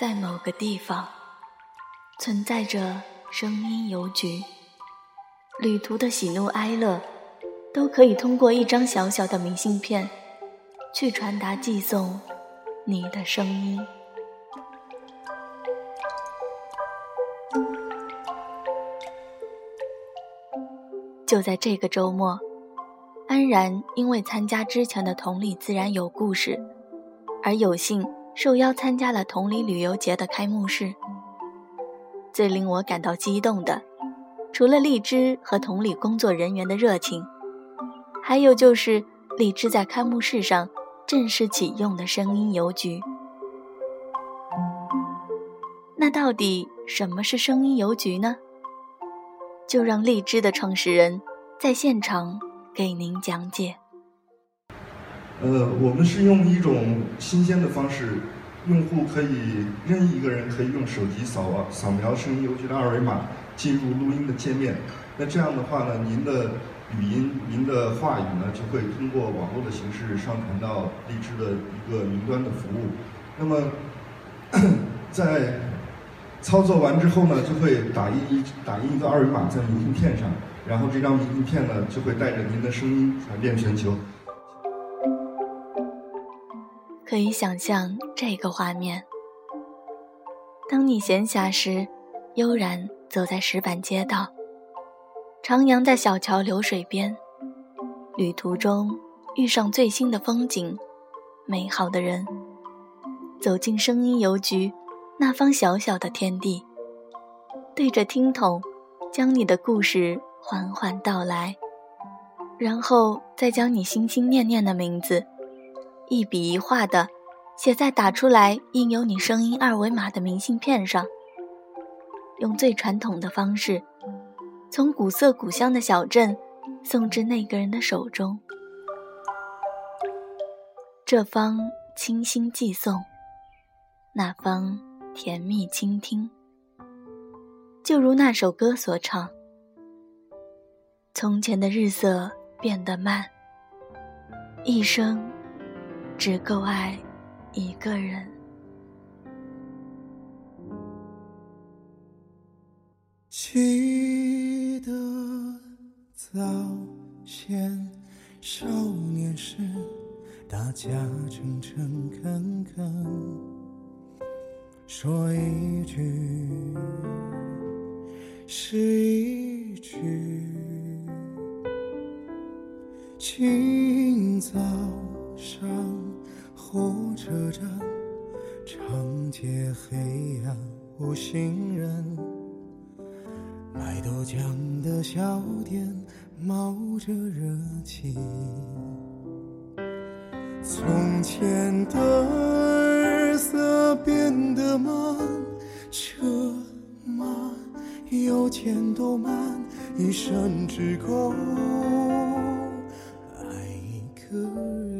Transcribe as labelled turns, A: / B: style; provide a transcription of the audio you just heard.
A: 在某个地方，存在着声音邮局，旅途的喜怒哀乐，都可以通过一张小小的明信片，去传达寄送你的声音。就在这个周末，安然因为参加之前的同里自然有故事，而有幸受邀参加了同里旅游节的开幕式。最令我感到激动的，除了荔枝和同里工作人员的热情，还有就是荔枝在开幕式上正式启用的声音邮局。那到底什么是声音邮局呢？就让荔枝的创始人在现场给您讲解。
B: 呃，我们是用一种新鲜的方式，用户可以任意一个人可以用手机扫扫描声音邮局的二维码进入录音的界面。那这样的话呢，您的语音、您的话语呢，就会通过网络的形式上传到荔枝的一个云端的服务。那么，在操作完之后呢，就会打印一打印一个二维码在明信片上，然后这张明信片呢就会带着您的声音传遍全球。
A: 可以想象这个画面：当你闲暇时，悠然走在石板街道，徜徉在小桥流水边，旅途中遇上最新的风景、美好的人，走进声音邮局。那方小小的天地，对着听筒，将你的故事缓缓道来，然后再将你心心念念的名字，一笔一画的写在打出来印有你声音二维码的明信片上，用最传统的方式，从古色古香的小镇送至那个人的手中。这方清新寄送，那方。甜蜜倾听，就如那首歌所唱：“从前的日色变得慢，一生只够爱一个人。”
C: 记得早先少年时，大家诚诚恳恳。说一句是一句，清早上火车站，长街黑暗无行人，卖豆浆的小店冒着热气，从前的日。色变得慢，车慢，邮件都慢，一生只够爱一个人。